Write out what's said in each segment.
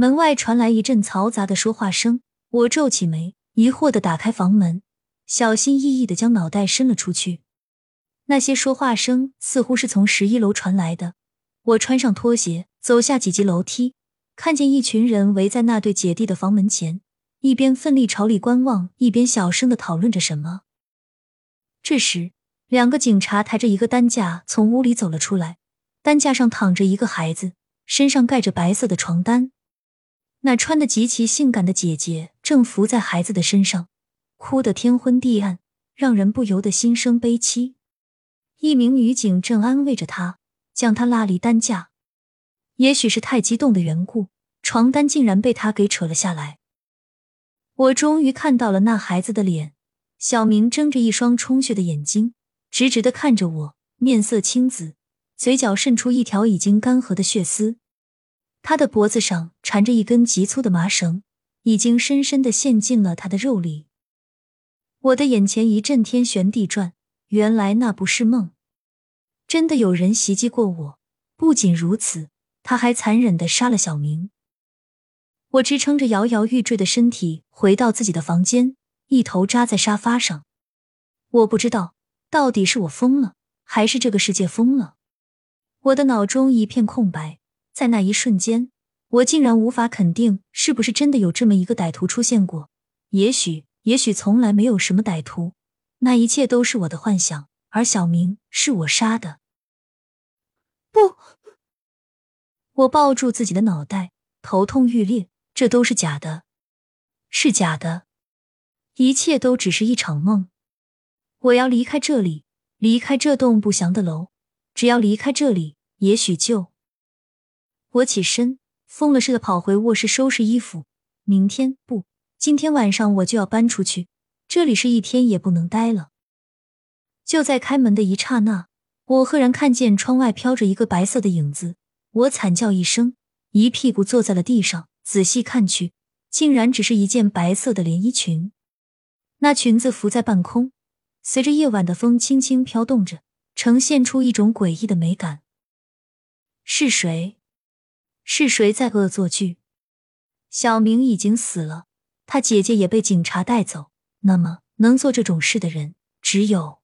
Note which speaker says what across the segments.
Speaker 1: 门外传来一阵嘈杂的说话声，我皱起眉，疑惑的打开房门，小心翼翼的将脑袋伸了出去。那些说话声似乎是从十一楼传来的。我穿上拖鞋，走下几级楼梯，看见一群人围在那对姐弟的房门前，一边奋力朝里观望，一边小声的讨论着什么。这时，两个警察抬着一个担架从屋里走了出来，担架上躺着一个孩子，身上盖着白色的床单。那穿的极其性感的姐姐正伏在孩子的身上，哭得天昏地暗，让人不由得心生悲戚。一名女警正安慰着她，将她拉离担架。也许是太激动的缘故，床单竟然被她给扯了下来。我终于看到了那孩子的脸，小明睁着一双充血的眼睛，直直的看着我，面色青紫，嘴角渗出一条已经干涸的血丝。他的脖子上缠着一根极粗的麻绳，已经深深的陷进了他的肉里。我的眼前一阵天旋地转，原来那不是梦，真的有人袭击过我。不仅如此，他还残忍的杀了小明。我支撑着摇摇欲坠的身体回到自己的房间，一头扎在沙发上。我不知道到底是我疯了，还是这个世界疯了。我的脑中一片空白。在那一瞬间，我竟然无法肯定是不是真的有这么一个歹徒出现过。也许，也许从来没有什么歹徒，那一切都是我的幻想，而小明是我杀的。不，我抱住自己的脑袋，头痛欲裂。这都是假的，是假的，一切都只是一场梦。我要离开这里，离开这栋不祥的楼。只要离开这里，也许就……我起身，疯了似的跑回卧室收拾衣服。明天不，今天晚上我就要搬出去，这里是一天也不能待了。就在开门的一刹那，我赫然看见窗外飘着一个白色的影子。我惨叫一声，一屁股坐在了地上。仔细看去，竟然只是一件白色的连衣裙。那裙子浮在半空，随着夜晚的风轻轻飘动着，呈现出一种诡异的美感。是谁？是谁在恶作剧？小明已经死了，他姐姐也被警察带走。那么，能做这种事的人只有……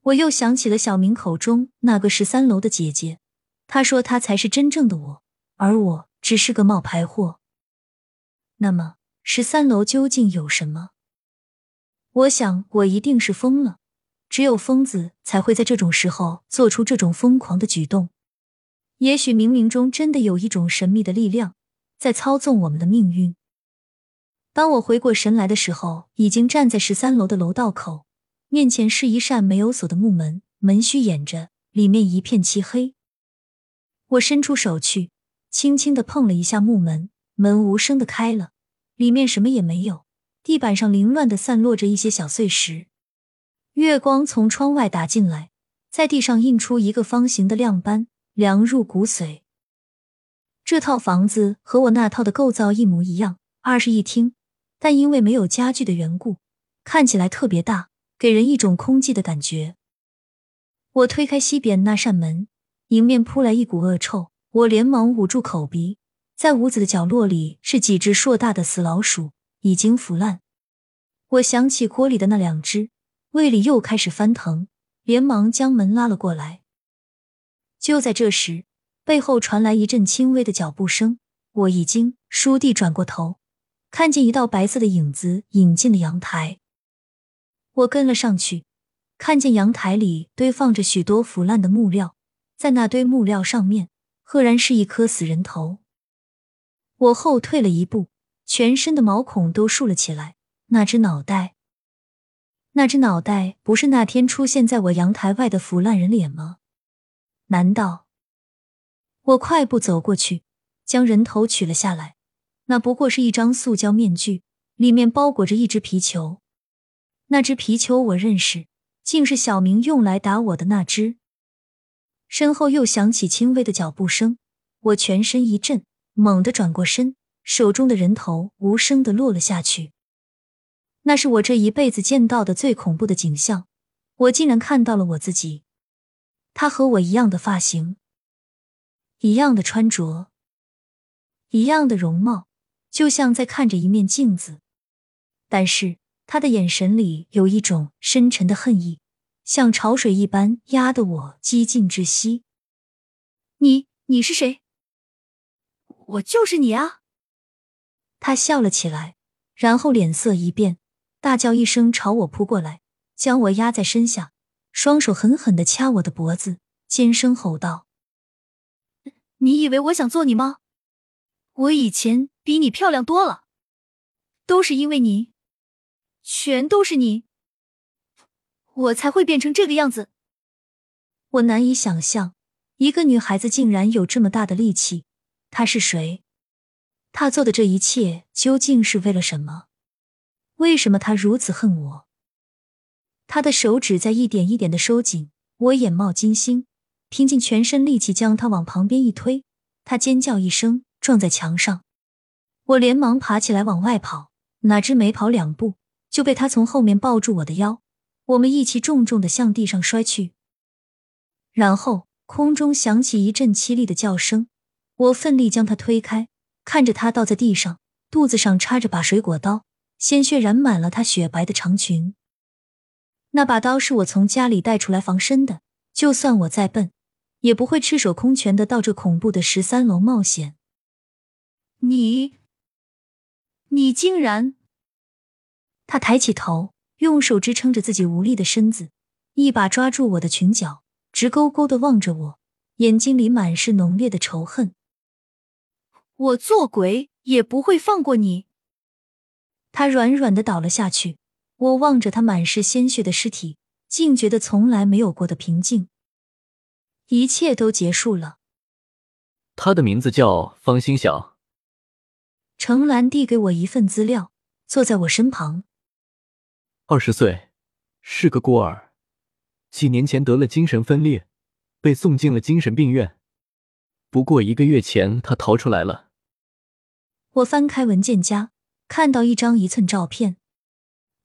Speaker 1: 我又想起了小明口中那个十三楼的姐姐，她说她才是真正的我，而我只是个冒牌货。那么，十三楼究竟有什么？我想，我一定是疯了。只有疯子才会在这种时候做出这种疯狂的举动。也许冥冥中真的有一种神秘的力量在操纵我们的命运。当我回过神来的时候，已经站在十三楼的楼道口，面前是一扇没有锁的木门，门虚掩着，里面一片漆黑。我伸出手去，轻轻的碰了一下木门，门无声的开了，里面什么也没有，地板上凌乱的散落着一些小碎石。月光从窗外打进来，在地上印出一个方形的亮斑。凉入骨髓。这套房子和我那套的构造一模一样，二室一厅，但因为没有家具的缘故，看起来特别大，给人一种空寂的感觉。我推开西边那扇门，迎面扑来一股恶臭，我连忙捂住口鼻。在屋子的角落里是几只硕大的死老鼠，已经腐烂。我想起锅里的那两只，胃里又开始翻腾，连忙将门拉了过来。就在这时，背后传来一阵轻微的脚步声。我一惊，倏地转过头，看见一道白色的影子引进了阳台。我跟了上去，看见阳台里堆放着许多腐烂的木料，在那堆木料上面，赫然是一颗死人头。我后退了一步，全身的毛孔都竖了起来。那只脑袋，那只脑袋，不是那天出现在我阳台外的腐烂人脸吗？难道我快步走过去，将人头取了下来？那不过是一张塑胶面具，里面包裹着一只皮球。那只皮球我认识，竟是小明用来打我的那只。身后又响起轻微的脚步声，我全身一震，猛地转过身，手中的人头无声的落了下去。那是我这一辈子见到的最恐怖的景象，我竟然看到了我自己。他和我一样的发型，一样的穿着，一样的容貌，就像在看着一面镜子。但是他的眼神里有一种深沉的恨意，像潮水一般压得我几近窒息。
Speaker 2: 你你是谁？我就是你啊！
Speaker 1: 他笑了起来，然后脸色一变，大叫一声朝我扑过来，将我压在身下，双手狠狠的掐我的脖子，尖声吼道：“
Speaker 2: 你以为我想做你吗？我以前比你漂亮多了，都是因为你。”全都是你，我才会变成这个样子。
Speaker 1: 我难以想象，一个女孩子竟然有这么大的力气。她是谁？她做的这一切究竟是为了什么？为什么她如此恨我？他的手指在一点一点的收紧，我眼冒金星，拼尽全身力气将他往旁边一推。他尖叫一声，撞在墙上。我连忙爬起来往外跑，哪知没跑两步。就被他从后面抱住我的腰，我们一起重重的向地上摔去。然后空中响起一阵凄厉的叫声，我奋力将他推开，看着他倒在地上，肚子上插着把水果刀，鲜血染满了他雪白的长裙。那把刀是我从家里带出来防身的，就算我再笨，也不会赤手空拳的到这恐怖的十三楼冒险。
Speaker 2: 你，你竟然！
Speaker 1: 他抬起头，用手支撑着自己无力的身子，一把抓住我的裙角，直勾勾的望着我，眼睛里满是浓烈的仇恨。
Speaker 2: 我做鬼也不会放过你！
Speaker 1: 他软软的倒了下去，我望着他满是鲜血的尸体，竟觉得从来没有过的平静。一切都结束了。
Speaker 3: 他的名字叫方心晓。
Speaker 1: 程兰递给我一份资料，坐在我身旁。
Speaker 3: 二十岁，是个孤儿，几年前得了精神分裂，被送进了精神病院。不过一个月前，他逃出来了。
Speaker 1: 我翻开文件夹，看到一张一寸照片，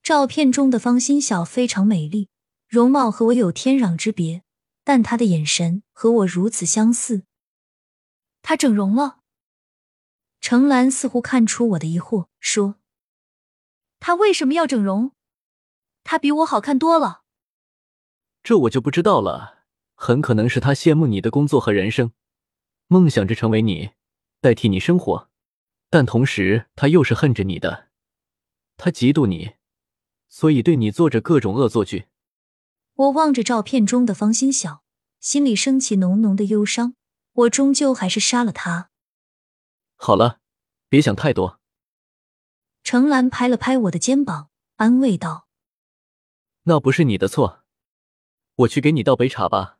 Speaker 1: 照片中的方心晓非常美丽，容貌和我有天壤之别，但她的眼神和我如此相似。
Speaker 2: 她整容了？
Speaker 1: 程兰似乎看出我的疑惑，说：“
Speaker 2: 她为什么要整容？”他比我好看多了，
Speaker 3: 这我就不知道了。很可能是他羡慕你的工作和人生，梦想着成为你，代替你生活。但同时，他又是恨着你的，他嫉妒你，所以对你做着各种恶作剧。
Speaker 1: 我望着照片中的方心晓，心里升起浓浓的忧伤。我终究还是杀了他。
Speaker 3: 好了，别想太多。
Speaker 1: 程兰拍了拍我的肩膀，安慰道。
Speaker 3: 那不是你的错，我去给你倒杯茶吧。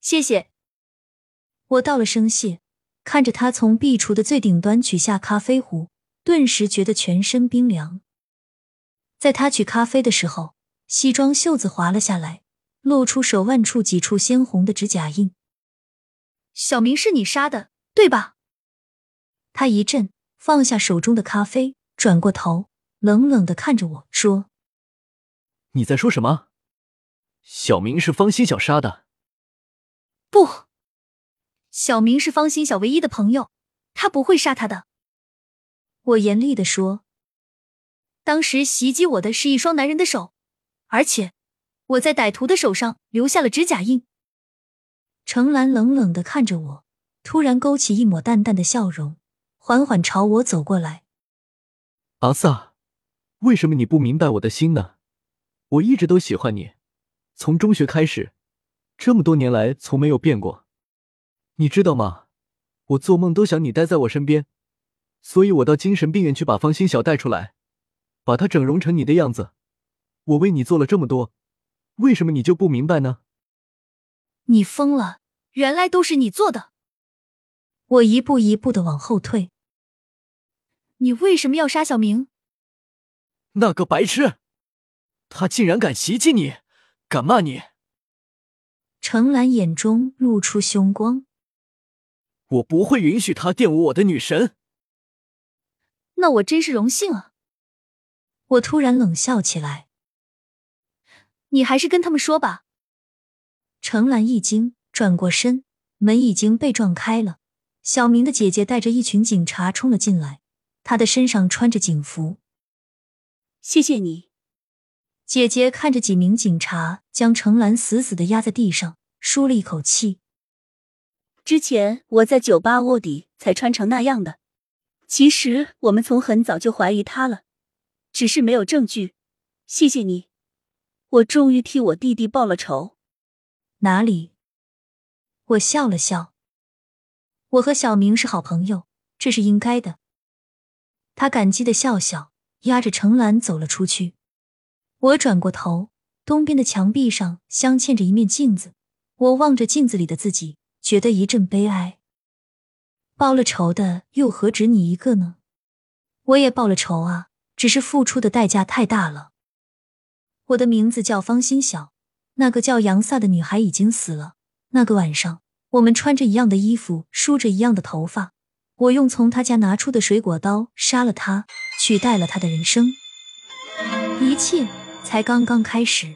Speaker 2: 谢谢。
Speaker 1: 我道了声谢，看着他从壁橱的最顶端取下咖啡壶，顿时觉得全身冰凉。在他取咖啡的时候，西装袖子滑了下来，露出手腕处几处鲜红的指甲印。
Speaker 2: 小明是你杀的，对吧？
Speaker 1: 他一震，放下手中的咖啡，转过头，冷冷的看着我说。
Speaker 3: 你在说什么？小明是方心晓杀的？
Speaker 2: 不，小明是方心晓唯一的朋友，他不会杀他的。
Speaker 1: 我严厉的说。
Speaker 2: 当时袭击我的是一双男人的手，而且我在歹徒的手上留下了指甲印。
Speaker 1: 程兰冷冷的看着我，突然勾起一抹淡淡的笑容，缓缓朝我走过来。
Speaker 3: 阿萨，为什么你不明白我的心呢？我一直都喜欢你，从中学开始，这么多年来从没有变过。你知道吗？我做梦都想你待在我身边，所以我到精神病院去把方心晓带出来，把她整容成你的样子。我为你做了这么多，为什么你就不明白呢？
Speaker 2: 你疯了！原来都是你做的！
Speaker 1: 我一步一步的往后退。
Speaker 2: 你为什么要杀小明？
Speaker 3: 那个白痴！他竟然敢袭击你，敢骂你！
Speaker 1: 程兰眼中露出凶光。
Speaker 3: 我不会允许他玷污我的女神。
Speaker 2: 那我真是荣幸啊！
Speaker 1: 我突然冷笑起来。
Speaker 2: 你还是跟他们说吧。
Speaker 1: 程兰一惊，转过身，门已经被撞开了。小明的姐姐带着一群警察冲了进来，她的身上穿着警服。
Speaker 4: 谢谢你，
Speaker 1: 姐姐看着几名警察将程兰死死的压在地上，舒了一口气。
Speaker 4: 之前我在酒吧卧底才穿成那样的。其实我们从很早就怀疑他了，只是没有证据。谢谢你，我终于替我弟弟报了仇。
Speaker 1: 哪里？我笑了笑。我和小明是好朋友，这是应该的。他感激的笑笑，压着程兰走了出去。我转过头，东边的墙壁上镶嵌着一面镜子。我望着镜子里的自己，觉得一阵悲哀。报了仇的又何止你一个呢？我也报了仇啊，只是付出的代价太大了。我的名字叫方心晓，那个叫杨飒的女孩已经死了。那个晚上，我们穿着一样的衣服，梳着一样的头发。我用从她家拿出的水果刀杀了她，取代了她的人生。一切才刚刚开始。